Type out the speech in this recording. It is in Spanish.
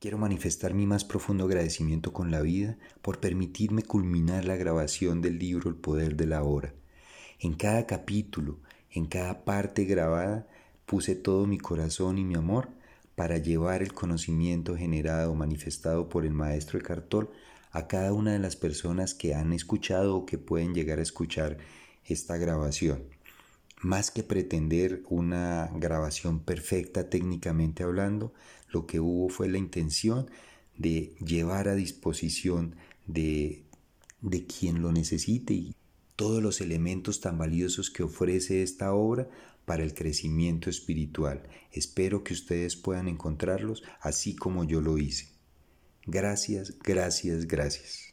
Quiero manifestar mi más profundo agradecimiento con la vida por permitirme culminar la grabación del libro El Poder de la Hora. En cada capítulo, en cada parte grabada, puse todo mi corazón y mi amor para llevar el conocimiento generado, manifestado por el maestro de Cartol a cada una de las personas que han escuchado o que pueden llegar a escuchar esta grabación. Más que pretender una grabación perfecta técnicamente hablando, lo que hubo fue la intención de llevar a disposición de, de quien lo necesite y todos los elementos tan valiosos que ofrece esta obra para el crecimiento espiritual. Espero que ustedes puedan encontrarlos así como yo lo hice. Gracias, gracias, gracias.